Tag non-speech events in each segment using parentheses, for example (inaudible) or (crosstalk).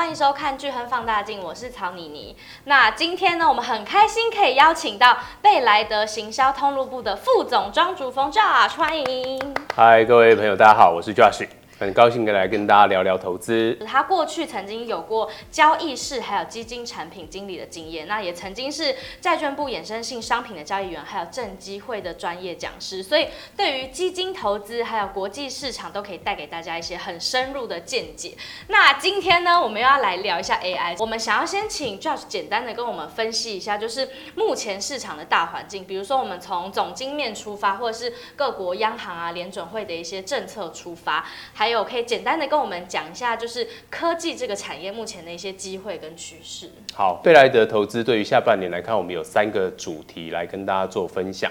欢迎收看《巨亨放大镜》，我是曹妮妮。那今天呢，我们很开心可以邀请到贝莱德行销通路部的副总庄主峰 Josh，欢迎。嗨，各位朋友，大家好，我是 Josh。很高兴的来跟大家聊聊投资。他过去曾经有过交易室还有基金产品经理的经验，那也曾经是债券部衍生性商品的交易员，还有证基会的专业讲师，所以对于基金投资还有国际市场都可以带给大家一些很深入的见解。那今天呢，我们要来聊一下 AI。我们想要先请 Josh 简单的跟我们分析一下，就是目前市场的大环境，比如说我们从总经面出发，或者是各国央行啊、联准会的一些政策出发，还有。可以简单的跟我们讲一下，就是科技这个产业目前的一些机会跟趋势。好，贝莱德投资对于下半年来看，我们有三个主题来跟大家做分享。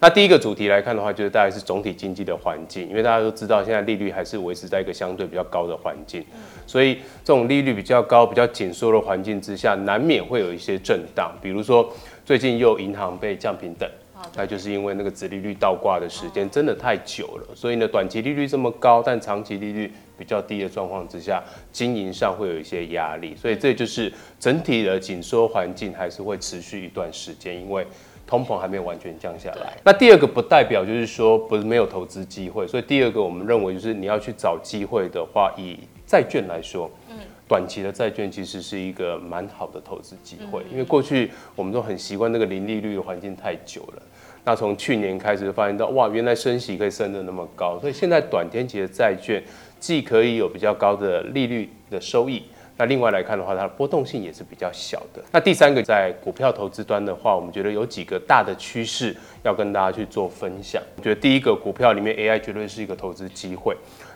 那第一个主题来看的话，就是大概是总体经济的环境，因为大家都知道现在利率还是维持在一个相对比较高的环境，所以这种利率比较高、比较紧缩的环境之下，难免会有一些震荡。比如说最近又银行被降平等。那就是因为那个殖利率倒挂的时间真的太久了，所以呢，短期利率这么高，但长期利率比较低的状况之下，经营上会有一些压力，所以这就是整体的紧缩环境还是会持续一段时间，因为通膨还没有完全降下来。那第二个不代表就是说不是没有投资机会，所以第二个我们认为就是你要去找机会的话，以债券来说，嗯。短期的债券其实是一个蛮好的投资机会，因为过去我们都很习惯那个零利率的环境太久了。那从去年开始就发现到，哇，原来升息可以升得那么高，所以现在短天期的债券既可以有比较高的利率的收益，那另外来看的话，它的波动性也是比较小的。那第三个在股票投资端的话，我们觉得有几个大的趋势要跟大家去做分享。我觉得第一个股票里面 AI 绝对是一个投资机会。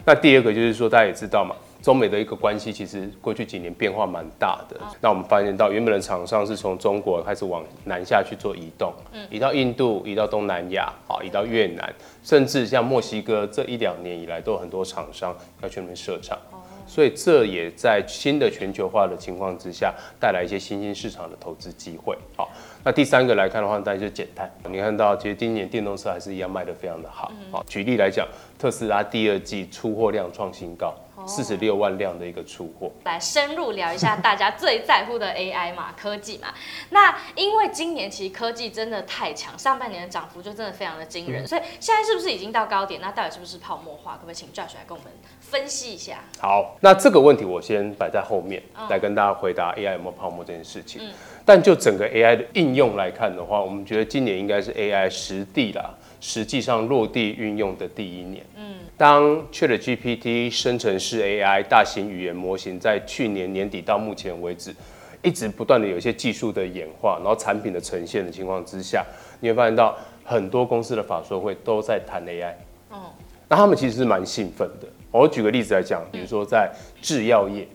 那第二个就是说，大家也知道嘛。中美的一个关系，其实过去几年变化蛮大的。那我们发现到，原本的厂商是从中国开始往南下去做移动，移到印度，移到东南亚，啊，移到越南，甚至像墨西哥，这一两年以来都有很多厂商要去那边设厂。所以这也在新的全球化的情况之下，带来一些新兴市场的投资机会。好，那第三个来看的话，大家就简单。你看到，其实今年电动车还是一样卖得非常的好。好，举例来讲，特斯拉第二季出货量创新高。四十六万辆的一个出货，来深入聊一下大家最在乎的 AI 嘛，科技嘛。那因为今年其实科技真的太强，上半年的涨幅就真的非常的惊人，所以现在是不是已经到高点？那到底是不是泡沫化？可不可以请 Josh 来跟我们分析一下？好，那这个问题我先摆在后面来跟大家回答 AI 有没有泡沫这件事情。但就整个 AI 的应用来看的话，我们觉得今年应该是 AI 实地啦。实际上落地运用的第一年，嗯，当 ChatGPT 生成式 AI 大型语言模型在去年年底到目前为止，一直不断的有一些技术的演化，然后产品的呈现的情况之下，你会发现到很多公司的法说会都在谈 AI，哦，那他们其实是蛮兴奋的。我举个例子来讲，比如说在制药业，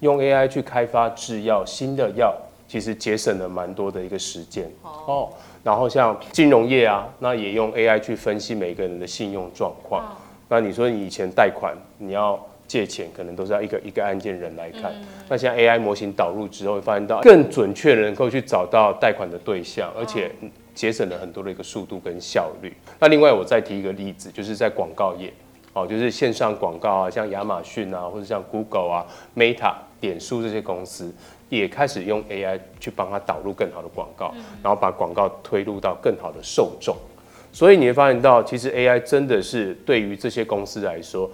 用 AI 去开发制药新的药，其实节省了蛮多的一个时间，哦。然后像金融业啊，那也用 AI 去分析每个人的信用状况。哦、那你说你以前贷款你要借钱，可能都是要一个一个案件人来看。嗯、那现在 AI 模型导入之后，会发现到更准确的能够去找到贷款的对象，而且节省了很多的一个速度跟效率。那另外我再提一个例子，就是在广告业，哦，就是线上广告啊，像亚马逊啊，或者像 Google 啊、Meta、脸书这些公司。也开始用 AI 去帮他导入更好的广告，然后把广告推入到更好的受众，所以你会发现到，其实 AI 真的是对于这些公司来说，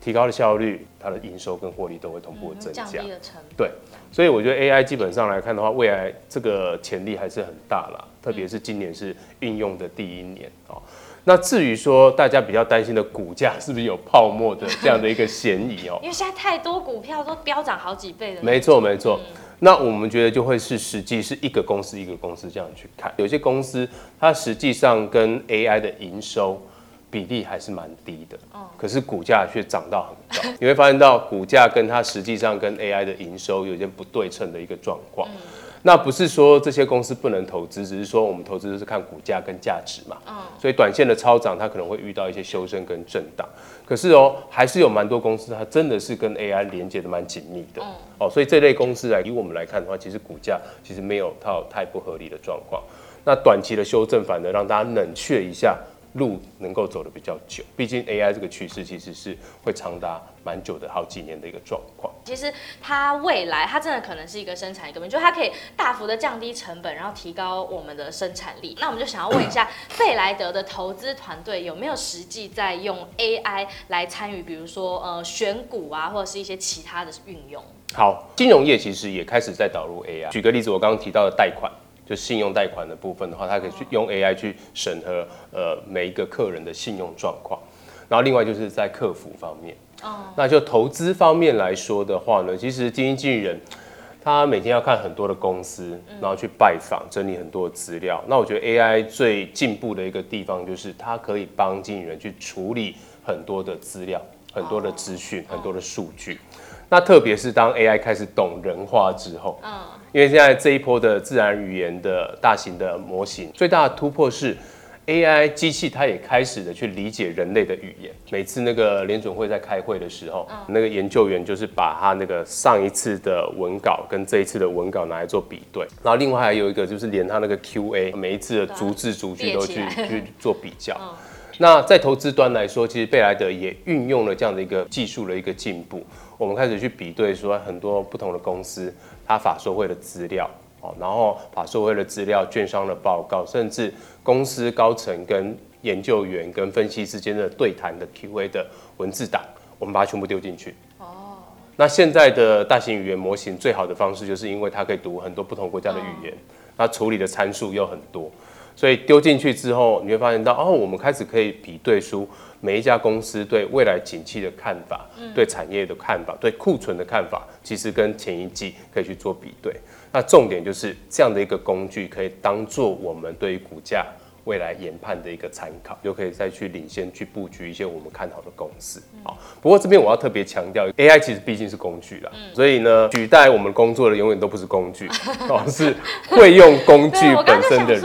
提高了效率，它的营收跟获利都会同步的增加。降低了成本。对，所以我觉得 AI 基本上来看的话，未来这个潜力还是很大啦，特别是今年是运用的第一年哦。那至于说大家比较担心的股价是不是有泡沫的这样的一个嫌疑哦？(laughs) 因为现在太多股票都飙涨好几倍了。没错，没错。那我们觉得就会是实际是一个公司一个公司这样去看，有些公司它实际上跟 AI 的营收比例还是蛮低的，可是股价却涨到很高，你会发现到股价跟它实际上跟 AI 的营收有些不对称的一个状况。那不是说这些公司不能投资，只是说我们投资就是看股价跟价值嘛。嗯。所以短线的超涨，它可能会遇到一些修正跟震荡。可是哦，还是有蛮多公司，它真的是跟 AI 连接的蛮紧密的。嗯。哦，所以这类公司来以我们来看的话，其实股价其实没有套太不合理的状况。那短期的修正反而让大家冷却一下路能够走得比较久，毕竟 AI 这个趋势其实是会长达蛮久的好几年的一个状况。其实它未来它真的可能是一个生产革命，就它可以大幅的降低成本，然后提高我们的生产力。那我们就想要问一下 (coughs) 贝莱德的投资团队有没有实际在用 AI 来参与，比如说呃选股啊，或者是一些其他的运用？好，金融业其实也开始在导入 AI。举个例子，我刚刚提到的贷款。就信用贷款的部分的话，它可以去用 AI 去审核呃每一个客人的信用状况，然后另外就是在客服方面，哦，那就投资方面来说的话呢，其实基金经理人他每天要看很多的公司，然后去拜访整理很多的资料。那我觉得 AI 最进步的一个地方就是它可以帮经纪人去处理很多的资料、很多的资讯、很多的数据。那特别是当 AI 开始懂人话之后，嗯，因为现在这一波的自然语言的大型的模型，最大的突破是 AI 机器它也开始的去理解人类的语言。每次那个联准会在开会的时候，那个研究员就是把他那个上一次的文稿跟这一次的文稿拿来做比对，然后另外还有一个就是连他那个 QA 每一次的逐字逐句都去去做比较。那在投资端来说，其实贝莱德也运用了这样的一个技术的一个进步。我们开始去比对说很多不同的公司，它法说会的资料，哦，然后法说会的资料、券商的报告，甚至公司高层跟研究员跟分析之间的对谈的 Q&A 的文字档，我们把它全部丢进去。哦。那现在的大型语言模型最好的方式，就是因为它可以读很多不同国家的语言，它处理的参数又很多，所以丢进去之后，你会发现到哦，我们开始可以比对出。每一家公司对未来景气的看法，对产业的看法，对库存的看法，其实跟前一季可以去做比对。那重点就是这样的一个工具，可以当做我们对于股价未来研判的一个参考，就可以再去领先去布局一些我们看好的公司。好，不过这边我要特别强调，AI 其实毕竟是工具啦，(laughs) 所以呢，取代我们工作的永远都不是工具，哦，是会用工具本身的人。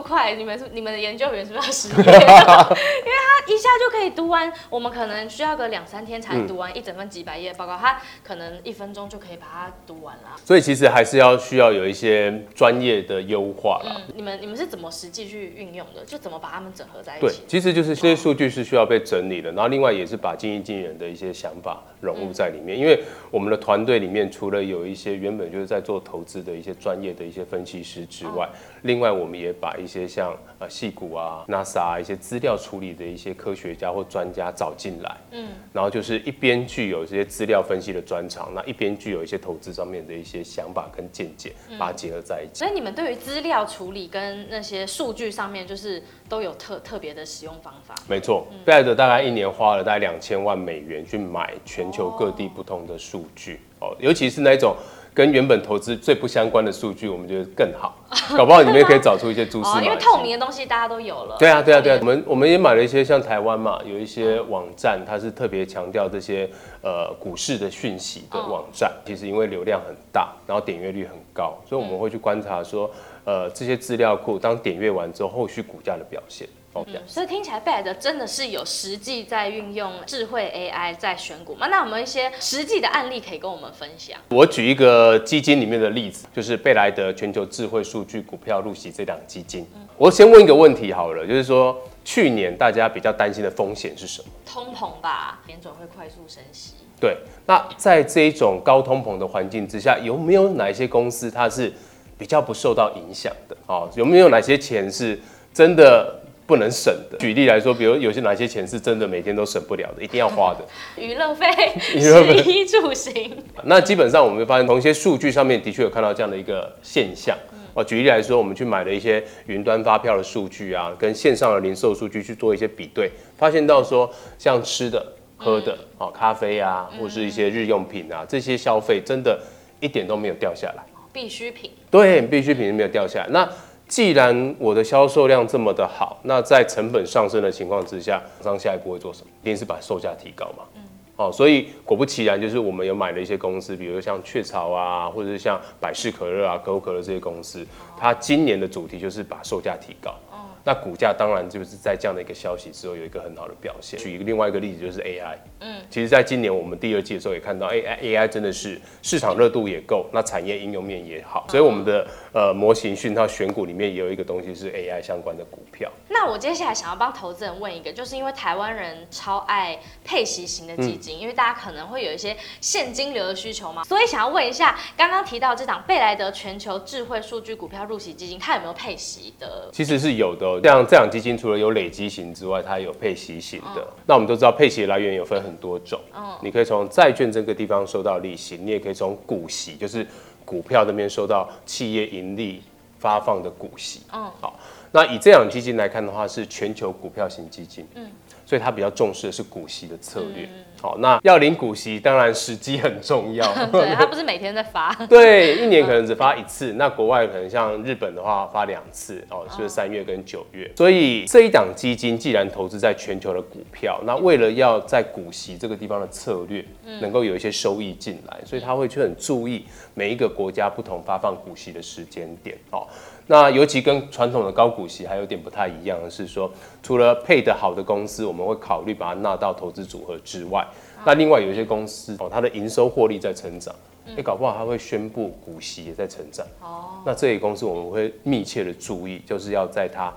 快！你们是你们的研究员是不是要失业？(laughs) 因为他一下就可以读完，我们可能需要个两三天才读完一整份几百页报告，他可能一分钟就可以把它读完了。所以其实还是要需要有一些专业的优化了。嗯，你们你们是怎么实际去运用的？就怎么把它们整合在一起？对，其实就是这些数据是需要被整理的，然后另外也是把经营经理人的一些想法融入在里面。因为我们的团队里面除了有一些原本就是在做投资的一些专业的一些分析师之外，另外我们也把一些些像呃戏骨啊、NASA 啊一些资料处理的一些科学家或专家找进来，嗯，然后就是一边具有这些资料分析的专长，那一边具有一些投资上面的一些想法跟见解，把它结合在一起。所以你们对于资料处理跟那些数据上面，就是都有特特别的使用方法。没错，贝莱德大概一年花了大概两千万美元去买全球各地不同的数据哦，尤其是那种。跟原本投资最不相关的数据，我们觉得更好，搞不好里面可以找出一些蛛丝马迹。因为透明的东西大家都有了。对啊，对啊，对啊，我们我们也买了一些像台湾嘛，有一些网站，它是特别强调这些呃股市的讯息的网站。其实因为流量很大，然后点阅率很高，所以我们会去观察说，呃，这些资料库当点阅完之后，后续股价的表现。嗯，所以听起来贝莱德真的是有实际在运用智慧 AI 在选股吗？那有没有一些实际的案例可以跟我们分享？我举一个基金里面的例子，就是贝莱德全球智慧数据股票入席这档基金。嗯，我先问一个问题好了，就是说去年大家比较担心的风险是什么？通膨吧，联准会快速升息。对，那在这一种高通膨的环境之下，有没有哪一些公司它是比较不受到影响的？哦，有没有哪些钱是真的？不能省的。举例来说，比如有些哪些钱是真的每天都省不了的，一定要花的。(laughs) (laughs) 娱乐费、食衣住行。(laughs) 那基本上我们会发现，从一些数据上面的确有看到这样的一个现象。哦，举例来说，我们去买了一些云端发票的数据啊，跟线上的零售数据去做一些比对，发现到说，像吃的、喝的，哦，咖啡啊，或是一些日用品啊，这些消费真的一点都没有掉下来。必需品。对，必需品没有掉下来。那既然我的销售量这么的好，那在成本上升的情况之下，厂商下一步会做什么？一定是把售价提高嘛。嗯。哦，所以果不其然，就是我们有买了一些公司，比如像雀巢啊，或者是像百事可乐啊、可口可乐这些公司，它今年的主题就是把售价提高。哦。那股价当然就是在这样的一个消息之后有一个很好的表现。举一个另外一个例子就是 AI，嗯，其实在今年我们第二季的时候也看到，AI AI 真的是市场热度也够，那产业应用面也好，所以我们的呃模型讯号选股里面也有一个东西是 AI 相关的股票。那我接下来想要帮投资人问一个，就是因为台湾人超爱配息型的基金，嗯、因为大家可能会有一些现金流的需求嘛，所以想要问一下，刚刚提到这档贝莱德全球智慧数据股票入息基金，它有没有配息的？其实是有的、哦，像这档基金除了有累积型之外，它有配息型的。嗯、那我们都知道配息的来源有分很多种，嗯，你可以从债券这个地方收到利息，你也可以从股息，就是股票那边收到企业盈利发放的股息。嗯，好，那以这样基金来看的话，是全球股票型基金。嗯。所以他比较重视的是股息的策略。好、嗯，那要领股息，当然时机很重要。(laughs) 对，他不是每天在发。(laughs) 对，一年可能只发一次。那国外可能像日本的话，发两次哦，就是三月跟九月。所以这一档基金既然投资在全球的股票，那为了要在股息这个地方的策略能够有一些收益进来，所以他会去很注意每一个国家不同发放股息的时间点。哦。那尤其跟传统的高股息还有点不太一样的是说，除了配得好的公司，我们会考虑把它纳到投资组合之外，那另外有一些公司哦，它的营收获利在成长，你搞不好它会宣布股息也在成长。哦，那这些公司我们会密切的注意，就是要在它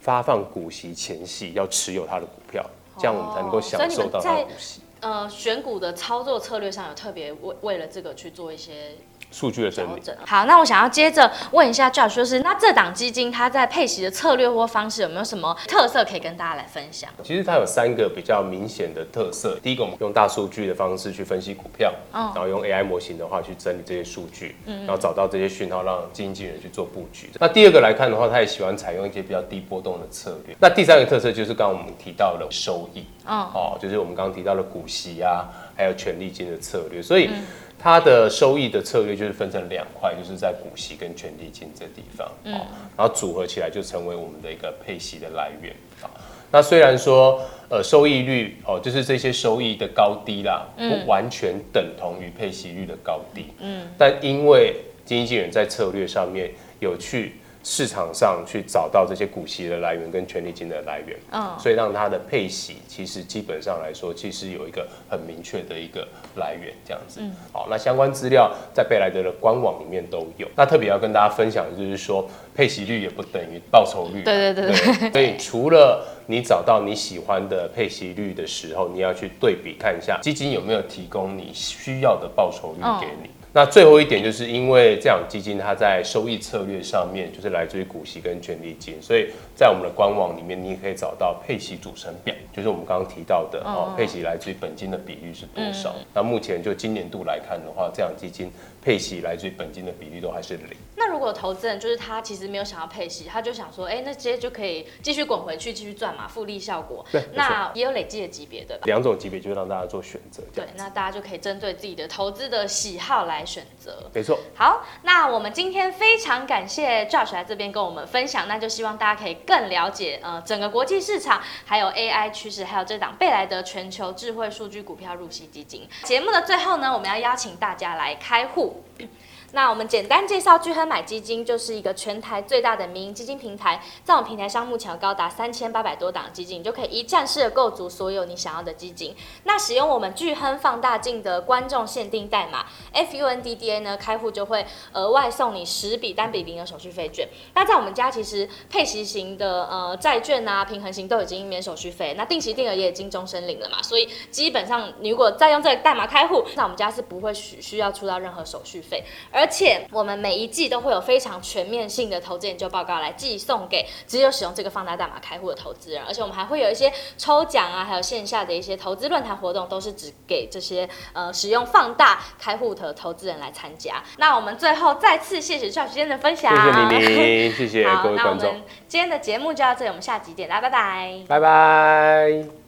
发放股息前夕要持有它的股票，这样我们才能够享受到它的股息。呃，选股的操作策略上有特别为为了这个去做一些。数据的整理。好，那我想要接着问一下 Josh，就是那这档基金它在配息的策略或方式有没有什么特色可以跟大家来分享？其实它有三个比较明显的特色。第一个，我们用大数据的方式去分析股票，然后用 AI 模型的话去整理这些数据，然后找到这些讯号，让基金经理人去做布局。那第二个来看的话，他也喜欢采用一些比较低波动的策略。那第三个特色就是刚刚我们提到的收益，哦，就是我们刚刚提到的股息啊，还有权利金的策略。所以。它的收益的策略就是分成两块，就是在股息跟权利金这地方，嗯，然后组合起来就成为我们的一个配息的来源。那虽然说，呃，收益率哦，就是这些收益的高低啦，不完全等同于配息率的高低，嗯，但因为经纪人在策略上面有去。市场上去找到这些股息的来源跟权利金的来源，嗯，所以让它的配息其实基本上来说，其实有一个很明确的一个来源，这样子。嗯，好，那相关资料在贝莱德的官网里面都有。那特别要跟大家分享的就是说，配息率也不等于报酬率。对对对，对。所以除了你找到你喜欢的配息率的时候，你要去对比看一下基金有没有提供你需要的报酬率给你。那最后一点，就是因为这样基金它在收益策略上面，就是来自于股息跟权利金，所以在我们的官网里面，你也可以找到配息组成表，就是我们刚刚提到的哦，配息来自于本金的比率是多少。那目前就今年度来看的话，这样基金配息来自于本金的比率都还是零。那如果投资人就是他其实没有想要配息，他就想说，哎、欸，那直接就可以继续滚回去继续赚嘛，复利效果。对，那也有累积的级别的吧？两种级别就让大家做选择。对，那大家就可以针对自己的投资的喜好来选择。没错。好，那我们今天非常感谢 Josh 来这边跟我们分享，那就希望大家可以更了解呃整个国际市场，还有 AI 趋势，还有这档贝莱德全球智慧数据股票入息基金。节目的最后呢，我们要邀请大家来开户。那我们简单介绍巨亨买基金，就是一个全台最大的民营基金平台。在我们平台上，目前有高达三千八百多档基金，你就可以一站式的购足所有你想要的基金。那使用我们巨亨放大镜的观众限定代码 FUNDDA 呢，开户就会额外送你十笔单笔零的手续费券。那在我们家，其实配息型的呃债券啊，平衡型都已经免手续费，那定期定额也已经终身领了嘛。所以基本上，你如果再用这个代码开户，那我们家是不会需需要出到任何手续费。且我们每一季都会有非常全面性的投资研究报告来寄送给只有使用这个放大代码开户的投资人，而且我们还会有一些抽奖啊，还有线下的一些投资论坛活动，都是只给这些呃使用放大开户的投资人来参加。那我们最后再次谢谢 Josh 今天的分享，谢谢你，你，(laughs) 谢谢各位观众。今天的节目就到这里，我们下集见，大家拜拜，拜拜。